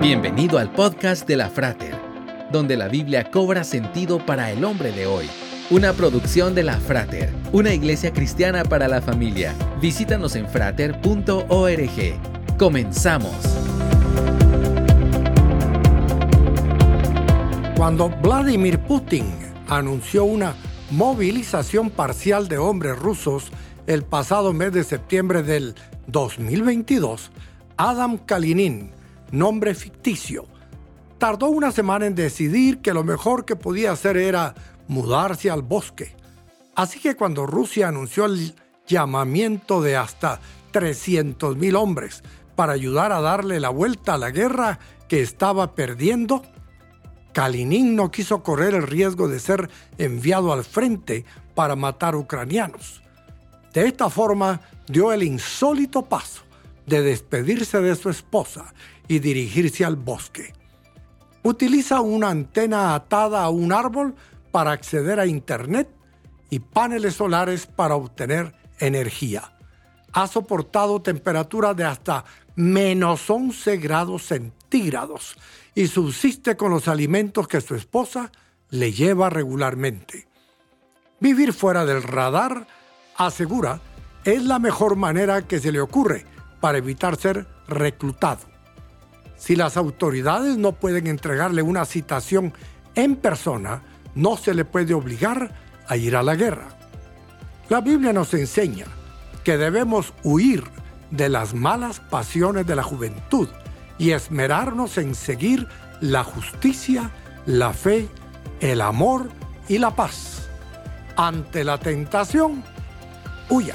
Bienvenido al podcast de la Frater, donde la Biblia cobra sentido para el hombre de hoy. Una producción de la Frater, una iglesia cristiana para la familia. Visítanos en frater.org. Comenzamos. Cuando Vladimir Putin anunció una movilización parcial de hombres rusos el pasado mes de septiembre del 2022, Adam Kalinin, nombre ficticio, tardó una semana en decidir que lo mejor que podía hacer era mudarse al bosque. Así que cuando Rusia anunció el llamamiento de hasta 300.000 hombres para ayudar a darle la vuelta a la guerra que estaba perdiendo, Kalinin no quiso correr el riesgo de ser enviado al frente para matar ucranianos. De esta forma dio el insólito paso de despedirse de su esposa y dirigirse al bosque. Utiliza una antena atada a un árbol para acceder a Internet y paneles solares para obtener energía. Ha soportado temperaturas de hasta menos 11 grados centígrados y subsiste con los alimentos que su esposa le lleva regularmente. Vivir fuera del radar, asegura, es la mejor manera que se le ocurre para evitar ser reclutado. Si las autoridades no pueden entregarle una citación en persona, no se le puede obligar a ir a la guerra. La Biblia nos enseña que debemos huir de las malas pasiones de la juventud y esmerarnos en seguir la justicia, la fe, el amor y la paz. Ante la tentación, huya.